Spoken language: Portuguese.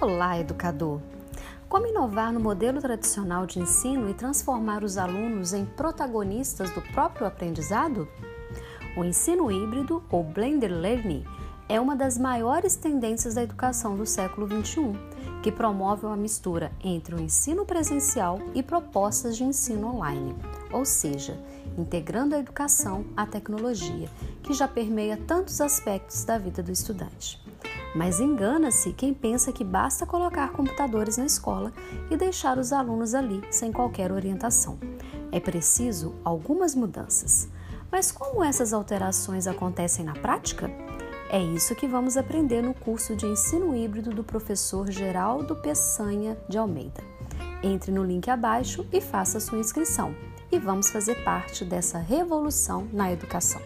Olá, educador! Como inovar no modelo tradicional de ensino e transformar os alunos em protagonistas do próprio aprendizado? O ensino híbrido, ou blended learning, é uma das maiores tendências da educação do século XXI, que promove uma mistura entre o ensino presencial e propostas de ensino online, ou seja, integrando a educação à tecnologia, que já permeia tantos aspectos da vida do estudante. Mas engana-se quem pensa que basta colocar computadores na escola e deixar os alunos ali sem qualquer orientação. É preciso algumas mudanças. Mas como essas alterações acontecem na prática? É isso que vamos aprender no curso de ensino híbrido do professor Geraldo Peçanha de Almeida. Entre no link abaixo e faça sua inscrição. E vamos fazer parte dessa revolução na educação.